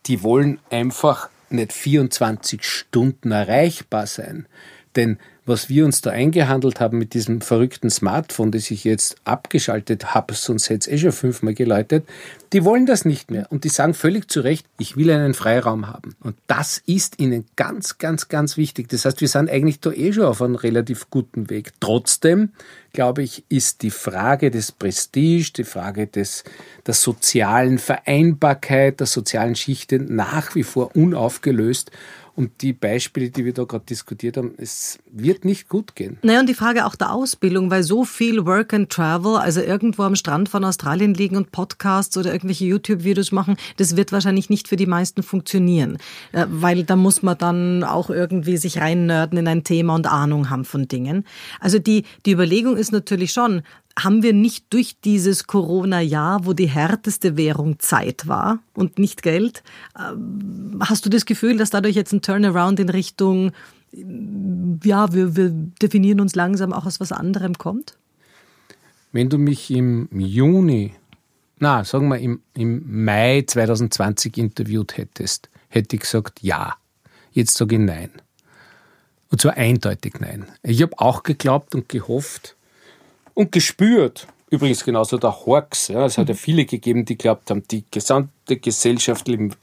die wollen einfach nicht 24 Stunden erreichbar sein. Denn was wir uns da eingehandelt haben mit diesem verrückten Smartphone, das ich jetzt abgeschaltet habe, sonst hätte es eh schon fünfmal geläutet, die wollen das nicht mehr. Und die sagen völlig zu Recht, ich will einen Freiraum haben. Und das ist ihnen ganz, ganz, ganz wichtig. Das heißt, wir sind eigentlich da eh schon auf einem relativ guten Weg. Trotzdem, glaube ich, ist die Frage des Prestige, die Frage des, der sozialen Vereinbarkeit, der sozialen Schichte nach wie vor unaufgelöst. Und die Beispiele, die wir da gerade diskutiert haben, es wird nicht gut gehen. Naja, und die Frage auch der Ausbildung, weil so viel Work and Travel, also irgendwo am Strand von Australien liegen und Podcasts oder irgendwelche YouTube-Videos machen, das wird wahrscheinlich nicht für die meisten funktionieren. Äh, weil da muss man dann auch irgendwie sich reinnörden in ein Thema und Ahnung haben von Dingen. Also die, die Überlegung ist natürlich schon, haben wir nicht durch dieses Corona-Jahr, wo die härteste Währung Zeit war und nicht Geld, ähm, hast du das Gefühl, dass dadurch jetzt ein Turnaround in Richtung, ja, wir, wir definieren uns langsam auch aus was anderem kommt? Wenn du mich im Juni, na, sagen wir im, im Mai 2020 interviewt hättest, hätte ich gesagt ja. Jetzt sage ich nein. Und zwar eindeutig nein. Ich habe auch geglaubt und gehofft, und gespürt. Übrigens genauso der Horks. Ja, es hat ja viele gegeben, die glaubt haben, die gesamte Gesellschaft im,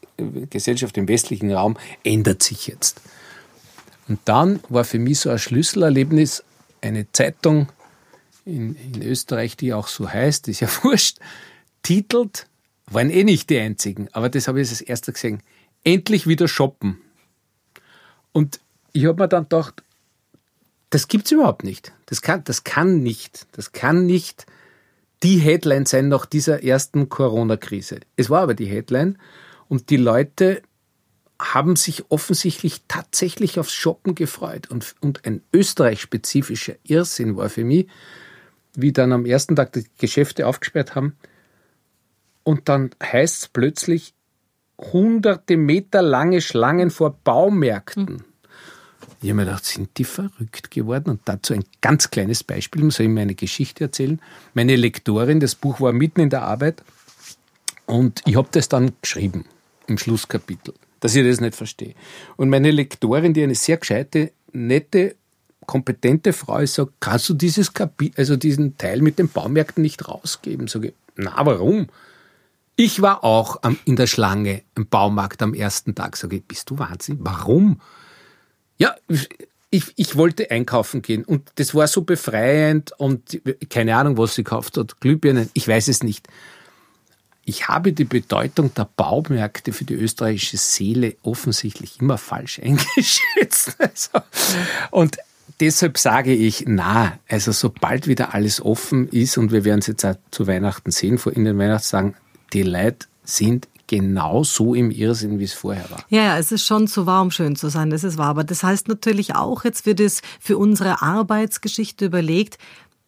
Gesellschaft im westlichen Raum ändert sich jetzt. Und dann war für mich so ein Schlüsselerlebnis eine Zeitung in, in Österreich, die auch so heißt, ist ja wurscht, titelt, waren eh nicht die einzigen, aber das habe ich als erster gesehen, endlich wieder shoppen. Und ich habe mir dann gedacht, das gibt es überhaupt nicht. Das kann, das kann nicht. Das kann nicht die Headline sein nach dieser ersten Corona-Krise. Es war aber die Headline und die Leute haben sich offensichtlich tatsächlich aufs Shoppen gefreut. Und, und ein österreich-spezifischer Irrsinn war für mich, wie dann am ersten Tag die Geschäfte aufgesperrt haben. Und dann heißt es plötzlich hunderte Meter lange Schlangen vor Baumärkten. Mhm. Ich habe mir gedacht, sind die verrückt geworden? Und dazu ein ganz kleines Beispiel, soll ich mir eine Geschichte erzählen. Meine Lektorin, das Buch war mitten in der Arbeit und ich habe das dann geschrieben im Schlusskapitel, dass ich das nicht verstehe. Und meine Lektorin, die eine sehr gescheite, nette, kompetente Frau ist, sagt, kannst du dieses Kapitel, also diesen Teil mit den Baumärkten nicht rausgeben? Sage ich, na, warum? Ich war auch in der Schlange im Baumarkt am ersten Tag. Sage ich, bist du wahnsinnig? Warum? Ja, ich, ich wollte einkaufen gehen und das war so befreiend und keine Ahnung, was sie gekauft hat. Glühbirnen, ich weiß es nicht. Ich habe die Bedeutung der Baumärkte für die österreichische Seele offensichtlich immer falsch eingeschätzt. Also, und deshalb sage ich, na, also sobald wieder alles offen ist und wir werden es jetzt auch zu Weihnachten sehen, vor in den Weihnachtstagen, die Leute sind genau so im Irrsinn, wie es vorher war. Ja, es ist schon zu wahr, um schön zu sein, das ist wahr. Aber das heißt natürlich auch, jetzt wird es für unsere Arbeitsgeschichte überlegt,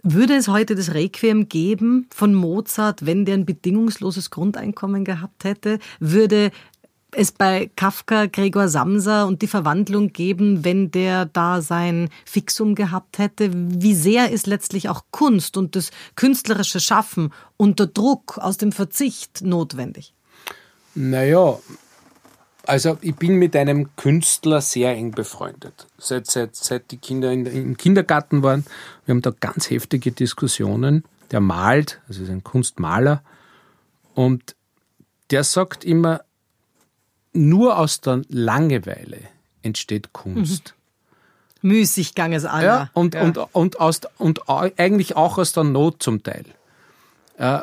würde es heute das Requiem geben von Mozart, wenn der ein bedingungsloses Grundeinkommen gehabt hätte? Würde es bei Kafka Gregor Samsa und die Verwandlung geben, wenn der da sein Fixum gehabt hätte? Wie sehr ist letztlich auch Kunst und das künstlerische Schaffen unter Druck aus dem Verzicht notwendig? Naja, also ich bin mit einem Künstler sehr eng befreundet. Seit, seit, seit die Kinder in, im Kindergarten waren. Wir haben da ganz heftige Diskussionen. Der malt, also ist ein Kunstmaler. Und der sagt immer, nur aus der Langeweile entsteht Kunst. Mhm. Müßiggang ist aller. Ja, und, ja. Und, und, aus, und eigentlich auch aus der Not zum Teil. Äh,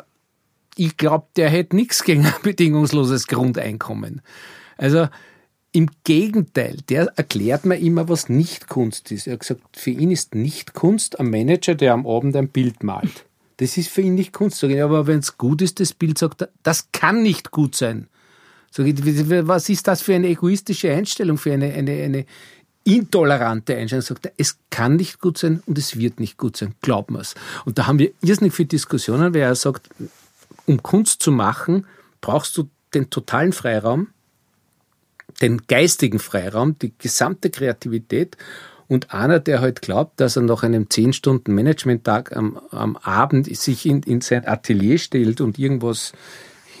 ich glaube, der hätte nichts gegen ein bedingungsloses Grundeinkommen. Also im Gegenteil, der erklärt mir immer, was nicht Kunst ist. Er hat gesagt, für ihn ist nicht Kunst ein Manager, der am Abend ein Bild malt. Das ist für ihn nicht Kunst. Ich, aber wenn es gut ist, das Bild sagt er, das kann nicht gut sein. Ich, was ist das für eine egoistische Einstellung, für eine, eine, eine intolerante Einstellung? Sagt er, es kann nicht gut sein und es wird nicht gut sein. Glaub mir's. Und da haben wir irrsinnig viele Diskussionen, weil er sagt, um Kunst zu machen, brauchst du den totalen Freiraum, den geistigen Freiraum, die gesamte Kreativität und einer, der halt glaubt, dass er nach einem 10-Stunden-Management-Tag am, am, Abend sich in, in, sein Atelier stellt und irgendwas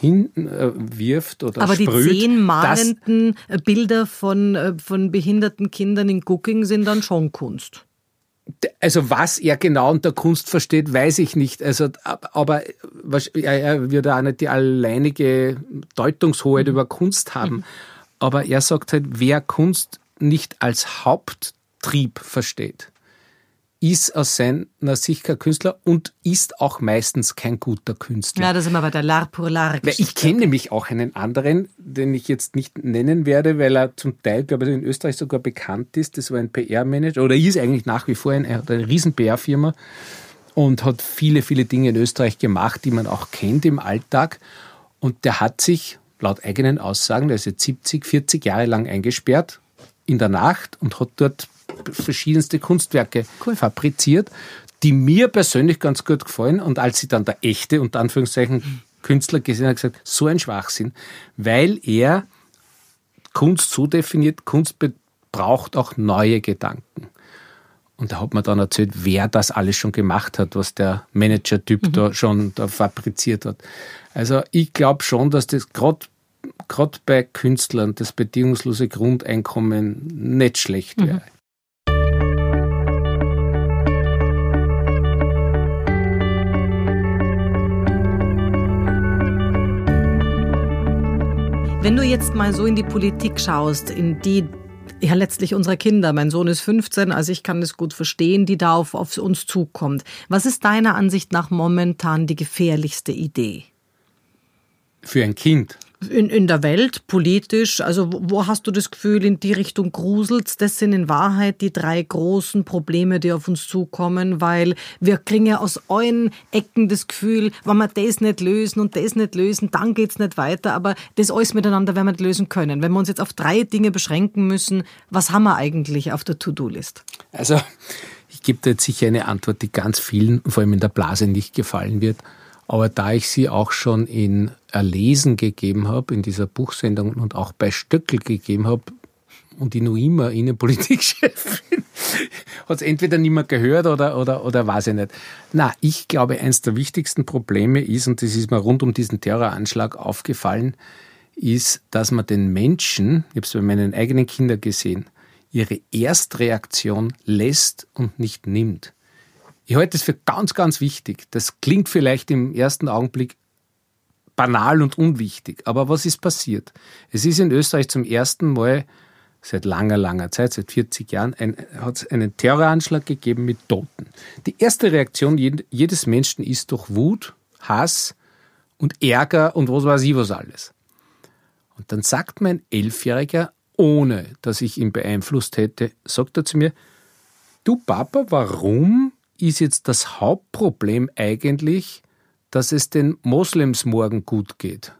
hinwirft oder Aber sprüht, die zehn malenden Bilder von, äh, von behinderten Kindern in Cooking sind dann schon Kunst. Also was er genau unter Kunst versteht, weiß ich nicht. Also, aber er wird auch nicht die alleinige Deutungshoheit mhm. über Kunst haben. Aber er sagt halt, wer Kunst nicht als Haupttrieb versteht, ist aus seiner Sicht kein Künstler und ist auch meistens kein guter Künstler. Ja, das ist immer bei der Lar pour Lar Ich kenne nämlich auch einen anderen, den ich jetzt nicht nennen werde, weil er zum Teil, glaube ich, in Österreich sogar bekannt ist. Das war ein PR-Manager oder ist eigentlich nach wie vor ein, er hat eine riesen PR-Firma und hat viele, viele Dinge in Österreich gemacht, die man auch kennt im Alltag. Und der hat sich laut eigenen Aussagen, der ist jetzt 70, 40 Jahre lang eingesperrt in der Nacht und hat dort verschiedenste Kunstwerke cool. fabriziert, die mir persönlich ganz gut gefallen. Und als sie dann der echte, unter Anführungszeichen, Künstler gesehen hat, gesagt, so ein Schwachsinn, weil er Kunst so definiert, Kunst braucht auch neue Gedanken. Und da hat man dann erzählt, wer das alles schon gemacht hat, was der Manager-Typ mhm. da schon da fabriziert hat. Also ich glaube schon, dass das gerade gerade bei Künstlern das bedingungslose Grundeinkommen nicht schlecht wäre. Mhm. Wenn du jetzt mal so in die Politik schaust, in die ja letztlich unsere Kinder, mein Sohn ist 15, also ich kann es gut verstehen, die da auf, auf uns zukommt. Was ist deiner Ansicht nach momentan die gefährlichste Idee? Für ein Kind? In, in der Welt, politisch? Also wo, hast du das Gefühl, in die Richtung gruselt's? Das sind in Wahrheit die drei großen Probleme, die auf uns zukommen, weil wir kriegen ja aus allen Ecken das Gefühl, wenn wir das nicht lösen und das nicht lösen, dann geht's nicht weiter. Aber das alles miteinander werden wir nicht lösen können. Wenn wir uns jetzt auf drei Dinge beschränken müssen, was haben wir eigentlich auf der To-Do-List? Also ich gebe da jetzt sicher eine Antwort, die ganz vielen, vor allem in der Blase, nicht gefallen wird. Aber da ich sie auch schon in Erlesen gegeben habe, in dieser Buchsendung und auch bei Stöckel gegeben habe, und die noch immer Innenpolitikchefin, hat es entweder mehr gehört oder, oder, oder weiß ich nicht. Na, ich glaube, eines der wichtigsten Probleme ist, und das ist mir rund um diesen Terroranschlag aufgefallen, ist, dass man den Menschen, ich habe es bei meinen eigenen Kindern gesehen, ihre Erstreaktion lässt und nicht nimmt. Ich halte das für ganz, ganz wichtig. Das klingt vielleicht im ersten Augenblick banal und unwichtig. Aber was ist passiert? Es ist in Österreich zum ersten Mal seit langer, langer Zeit, seit 40 Jahren, ein, hat es einen Terroranschlag gegeben mit Toten. Die erste Reaktion jedes Menschen ist doch Wut, Hass und Ärger und was weiß ich was alles. Und dann sagt mein Elfjähriger, ohne dass ich ihn beeinflusst hätte, sagt er zu mir, du Papa, warum ist jetzt das Hauptproblem eigentlich, dass es den Moslems morgen gut geht?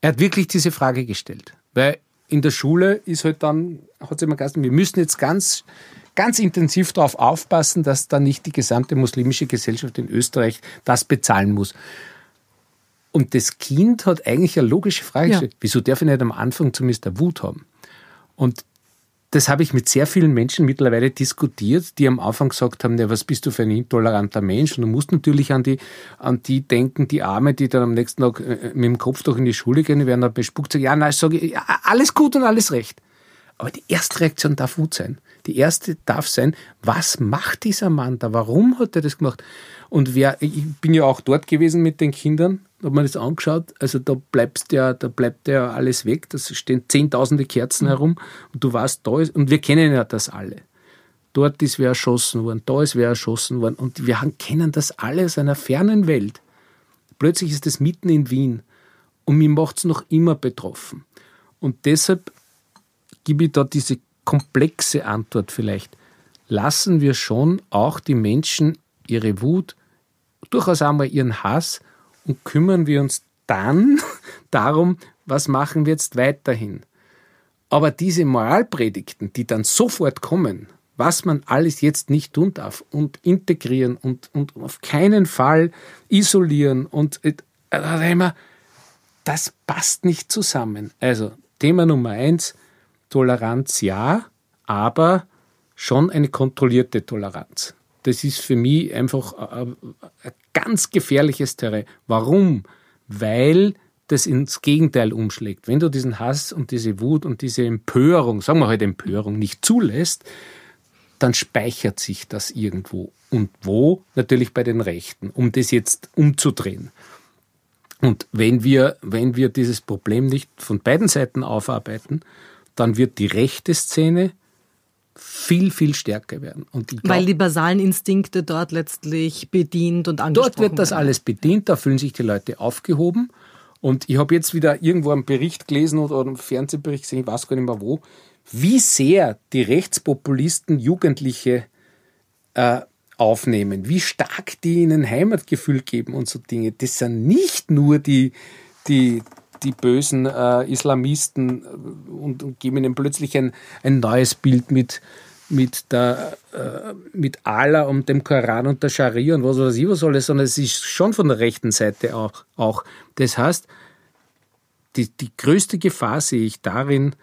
Er hat wirklich diese Frage gestellt, weil in der Schule ist halt dann, hat es immer gesagt, wir müssen jetzt ganz, ganz intensiv darauf aufpassen, dass dann nicht die gesamte muslimische Gesellschaft in Österreich das bezahlen muss. Und das Kind hat eigentlich eine logische Frage gestellt. Ja. Wieso darf ich nicht am Anfang zumindest eine Wut haben? Und das habe ich mit sehr vielen Menschen mittlerweile diskutiert, die am Anfang gesagt haben, ja, was bist du für ein intoleranter Mensch? Und du musst natürlich an die, an die denken, die Arme, die dann am nächsten Tag äh, mit dem Kopf doch in die Schule gehen, die werden dann bespuckt, sagen, ja, nein, ich sage, ja, alles gut und alles recht. Aber die erste Reaktion darf gut sein. Die erste darf sein, was macht dieser Mann da? Warum hat er das gemacht? Und wer, ich bin ja auch dort gewesen mit den Kindern, habe mir das angeschaut. Also da bleibst ja, da bleibt ja alles weg. Da stehen zehntausende Kerzen mhm. herum und du weißt, da ist, und wir kennen ja das alle. Dort ist wer erschossen worden, da ist wer erschossen worden und wir kennen das alle aus einer fernen Welt. Plötzlich ist es mitten in Wien und mir macht es noch immer betroffen. Und deshalb gebe ich da diese komplexe Antwort vielleicht. Lassen wir schon auch die Menschen ihre Wut, durchaus einmal ihren Hass und kümmern wir uns dann darum, was machen wir jetzt weiterhin. Aber diese Moralpredigten, die dann sofort kommen, was man alles jetzt nicht tun darf und integrieren und, und auf keinen Fall isolieren und äh, das passt nicht zusammen. Also Thema Nummer eins, Toleranz ja, aber schon eine kontrollierte Toleranz. Das ist für mich einfach ein ganz gefährliches Terrain. Warum? Weil das ins Gegenteil umschlägt. Wenn du diesen Hass und diese Wut und diese Empörung, sagen wir halt Empörung, nicht zulässt, dann speichert sich das irgendwo. Und wo? Natürlich bei den Rechten, um das jetzt umzudrehen. Und wenn wir, wenn wir dieses Problem nicht von beiden Seiten aufarbeiten, dann wird die rechte Szene viel, viel stärker werden. Glaub, Weil die basalen Instinkte dort letztlich bedient und angesprochen Dort wird das werden. alles bedient, da fühlen sich die Leute aufgehoben. Und ich habe jetzt wieder irgendwo einen Bericht gelesen oder einen Fernsehbericht gesehen, ich weiß gar nicht mehr wo, wie sehr die Rechtspopulisten Jugendliche äh, aufnehmen, wie stark die ihnen Heimatgefühl geben und so Dinge. Das sind nicht nur die, die, die bösen äh, Islamisten äh, und, und, geben ihnen plötzlich ein, ein neues Bild mit, mit, der, äh, mit Allah und dem Koran und der Scharia und was weiß ich was alles, sondern es ist schon von der rechten Seite auch. auch. Das heißt, die, die größte Gefahr sehe ich darin,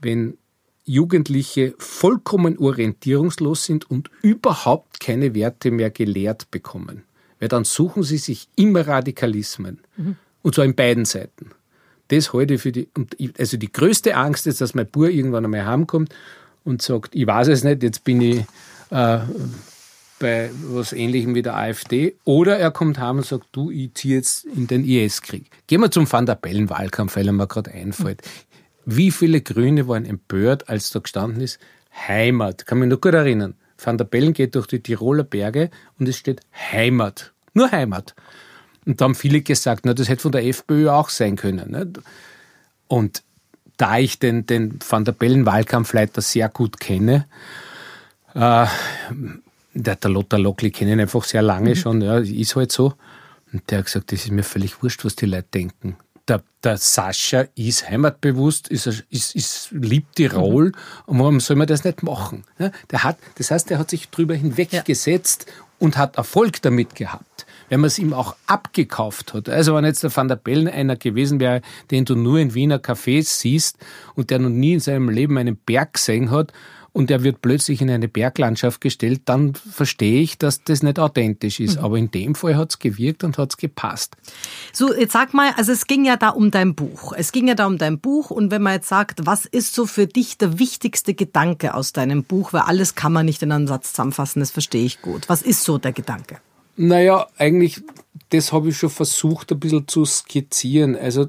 wenn Jugendliche vollkommen orientierungslos sind und überhaupt keine Werte mehr gelehrt bekommen. Weil dann suchen sie sich immer Radikalismen. Mhm. Und zwar in beiden Seiten das halte ich für die, also die größte Angst ist, dass mein Bub irgendwann einmal heimkommt und sagt, ich weiß es nicht, jetzt bin ich äh, bei was Ähnlichem wie der AfD. Oder er kommt heim und sagt, du, ich ziehe jetzt in den IS-Krieg. Gehen wir zum Van der Bellen-Wahlkampf, weil er mir gerade einfällt. Wie viele Grüne waren empört, als da gestanden ist, Heimat. Kann mich noch gut erinnern. Van der Bellen geht durch die Tiroler Berge und es steht Heimat. Nur Heimat. Und da haben viele gesagt, na, das hätte von der FPÖ auch sein können. Nicht? Und da ich den, den Van der Bellen Wahlkampfleiter sehr gut kenne, äh, der, der Lothar Lockli kenne ich einfach sehr lange mhm. schon, ja, ist halt so. Und der hat gesagt, das ist mir völlig wurscht, was die Leute denken. Der, der Sascha ist heimatbewusst, ist, ist, ist, liebt Tirol mhm. und warum soll man das nicht machen? Ja, der hat, das heißt, er hat sich drüber hinweggesetzt ja. und hat Erfolg damit gehabt wenn man es ihm auch abgekauft hat. Also wenn jetzt der Van der Bellen einer gewesen wäre, den du nur in Wiener Cafés siehst und der noch nie in seinem Leben einen Berg gesehen hat und er wird plötzlich in eine Berglandschaft gestellt, dann verstehe ich, dass das nicht authentisch ist. Mhm. Aber in dem Fall hat es gewirkt und hat es gepasst. So, jetzt sag mal, also es ging ja da um dein Buch. Es ging ja da um dein Buch und wenn man jetzt sagt, was ist so für dich der wichtigste Gedanke aus deinem Buch, weil alles kann man nicht in einen Satz zusammenfassen, das verstehe ich gut. Was ist so der Gedanke? Naja, eigentlich, das habe ich schon versucht, ein bisschen zu skizzieren. Also,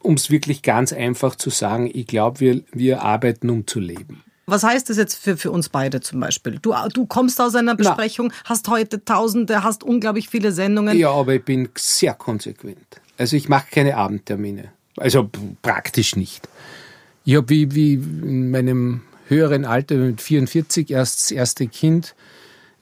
um es wirklich ganz einfach zu sagen, ich glaube, wir, wir arbeiten, um zu leben. Was heißt das jetzt für, für uns beide zum Beispiel? Du, du kommst aus einer Besprechung, Na. hast heute Tausende, hast unglaublich viele Sendungen. Ja, aber ich bin sehr konsequent. Also ich mache keine Abendtermine. Also praktisch nicht. Ich habe wie, wie in meinem höheren Alter mit 44 erst das erste Kind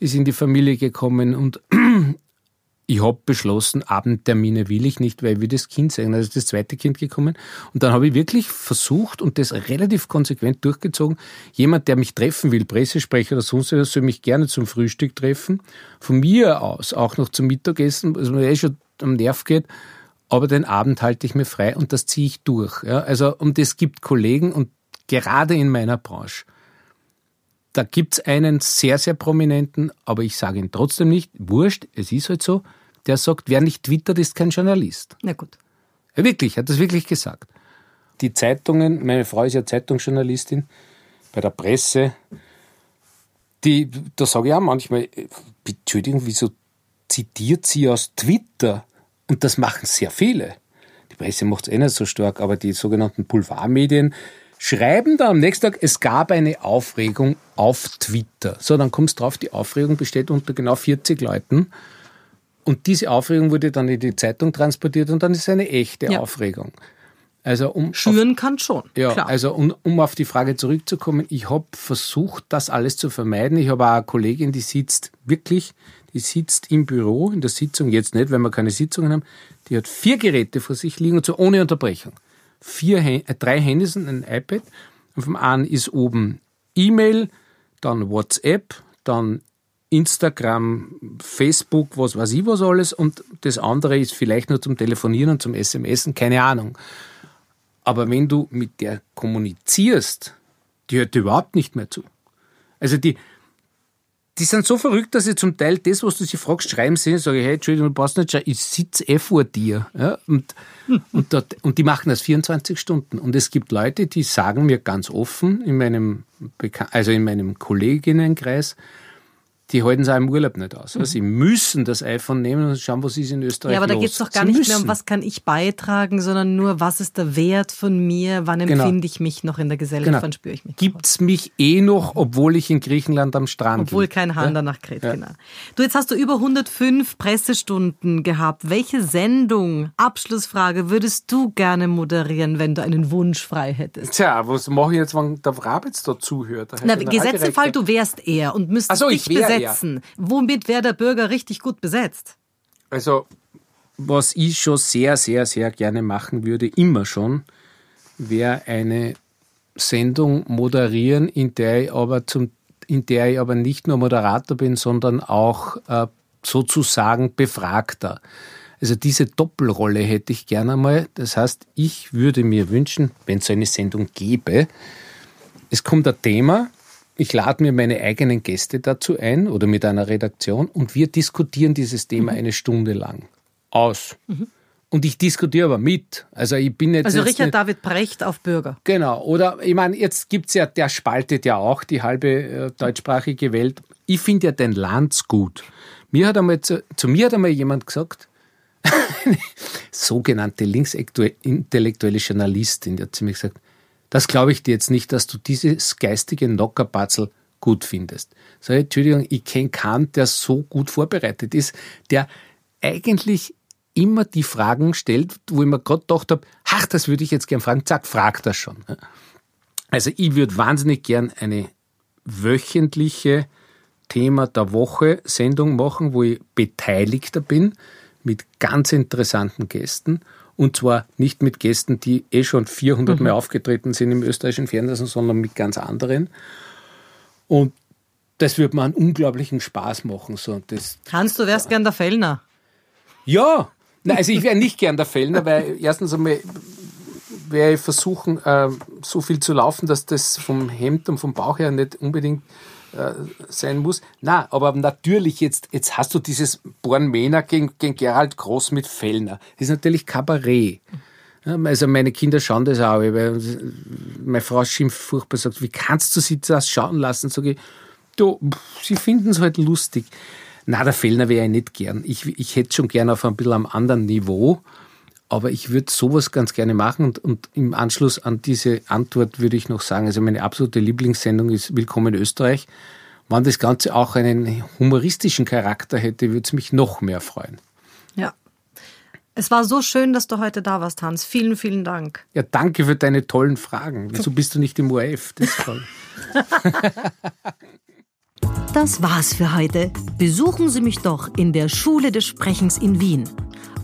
ist in die Familie gekommen und ich habe beschlossen, Abendtermine will ich nicht, weil ich will das Kind sein. Also das zweite Kind gekommen. Und dann habe ich wirklich versucht und das relativ konsequent durchgezogen. Jemand, der mich treffen will, Pressesprecher oder sonst was, soll mich gerne zum Frühstück treffen. Von mir aus auch noch zum Mittagessen, was mir eh schon am Nerv geht. Aber den Abend halte ich mir frei und das ziehe ich durch. Ja, also, und es gibt Kollegen und gerade in meiner Branche, da gibt es einen sehr, sehr prominenten, aber ich sage ihn trotzdem nicht, wurscht, es ist halt so, der sagt, wer nicht twittert, ist kein Journalist. Na gut. Ja, wirklich, hat das wirklich gesagt. Die Zeitungen, meine Frau ist ja Zeitungsjournalistin bei der Presse, die, da sage ich auch manchmal, Entschuldigung, wieso zitiert sie aus Twitter? Und das machen sehr viele. Die Presse macht es eh nicht so stark, aber die sogenannten Boulevardmedien schreiben da am nächsten Tag, es gab eine Aufregung auf Twitter. So, dann kommst du drauf, die Aufregung besteht unter genau 40 Leuten. Und diese Aufregung wurde dann in die Zeitung transportiert und dann ist es eine echte ja. Aufregung. Also um Schüren auf, kann schon. Ja, klar. also um, um auf die Frage zurückzukommen, ich habe versucht, das alles zu vermeiden. Ich habe eine Kollegin, die sitzt wirklich, die sitzt im Büro in der Sitzung, jetzt nicht, weil wir keine Sitzungen haben, die hat vier Geräte vor sich liegen und so ohne Unterbrechung. Vier, äh, drei Handys und ein iPad. Und vom einen ist oben E-Mail, dann WhatsApp, dann Instagram, Facebook, was weiß ich was alles und das andere ist vielleicht nur zum Telefonieren und zum SMSen, keine Ahnung. Aber wenn du mit der kommunizierst, die hört überhaupt nicht mehr zu. Also die, die sind so verrückt, dass sie zum Teil das, was du sie fragst, schreiben sie, sage ich, hey, Entschuldigung, du passt nicht, ich sitze eh vor dir. Ja, und, und, dort, und die machen das 24 Stunden. Und es gibt Leute, die sagen mir ganz offen in meinem, also in meinem Kolleginnenkreis, die halten es auch im Urlaub nicht aus. Also sie müssen das iPhone nehmen und schauen, was ist in Österreich Ja, aber da geht es doch gar sie nicht müssen. mehr um, was kann ich beitragen, sondern nur, was ist der Wert von mir, wann genau. empfinde ich mich noch in der Gesellschaft, genau. wann spüre ich mich. Gibt es mich eh noch, obwohl ich in Griechenland am Strand Obwohl lieg. kein Hahn ja? danach kräht, ja. genau. Du, jetzt hast du über 105 Pressestunden gehabt. Welche Sendung, Abschlussfrage, würdest du gerne moderieren, wenn du einen Wunsch frei hättest? Tja, was mache ich jetzt, wenn der Vrabitz da zuhört? Na, gesetzt im Fall, du wärst er und müsstest so, dich besetzen besetzen. Womit wäre der Bürger richtig gut besetzt? Also, was ich schon sehr, sehr, sehr gerne machen würde, immer schon, wäre eine Sendung moderieren, in der ich aber zum in der ich aber nicht nur Moderator bin, sondern auch äh, sozusagen Befragter. Also diese Doppelrolle hätte ich gerne mal. Das heißt, ich würde mir wünschen, wenn es so eine Sendung gäbe, es kommt ein Thema, ich lade mir meine eigenen Gäste dazu ein oder mit einer Redaktion und wir diskutieren dieses Thema mhm. eine Stunde lang aus. Mhm. Und ich diskutiere aber mit. Also ich bin jetzt. Also jetzt Richard nicht, David Brecht auf Bürger. Genau. Oder ich meine, jetzt gibt es ja, der spaltet ja auch die halbe äh, deutschsprachige Welt. Ich finde ja den Lanz gut. Mir hat einmal zu, zu mir hat einmal jemand gesagt, sogenannte linksintellektuelle Journalistin, die hat zu mir gesagt, das glaube ich dir jetzt nicht, dass du dieses geistige Nockerbatzel gut findest. Ich, Entschuldigung, ich kenne keinen, der so gut vorbereitet ist, der eigentlich immer die Fragen stellt, wo ich mir gerade gedacht habe, ach, das würde ich jetzt gern fragen, zack, fragt er schon. Also ich würde wahnsinnig gern eine wöchentliche Thema der Woche Sendung machen, wo ich Beteiligter bin mit ganz interessanten Gästen und zwar nicht mit Gästen, die eh schon 400 mhm. Mal aufgetreten sind im österreichischen Fernsehen, sondern mit ganz anderen. Und das würde mir einen unglaublichen Spaß machen. So, das, Hans, du wärst ja. gern der Fellner. Ja, Nein, also ich wäre nicht gern der Fellner, weil erstens einmal werde ich versuchen, äh, so viel zu laufen, dass das vom Hemd und vom Bauch her nicht unbedingt äh, sein muss. Na, aber natürlich jetzt, jetzt hast du dieses Born Mena gegen, gegen Gerald Groß mit Fellner. Das ist natürlich Kabarett. Also meine Kinder schauen das auch, weil meine Frau schimpft furchtbar, sagt, wie kannst du sie das schauen lassen? Sag ich, du, sie finden es halt lustig. Na, der Fellner wäre ich nicht gern. Ich, ich hätte schon gern auf ein bisschen am anderen Niveau. Aber ich würde sowas ganz gerne machen und, und, im Anschluss an diese Antwort würde ich noch sagen, also meine absolute Lieblingssendung ist Willkommen in Österreich. Wenn das Ganze auch einen humoristischen Charakter hätte, würde es mich noch mehr freuen. Ja. Es war so schön, dass du heute da warst, Hans. Vielen, vielen Dank. Ja, danke für deine tollen Fragen. Wieso bist du nicht im ORF? Das ist toll. das war's für heute. Besuchen Sie mich doch in der Schule des Sprechens in Wien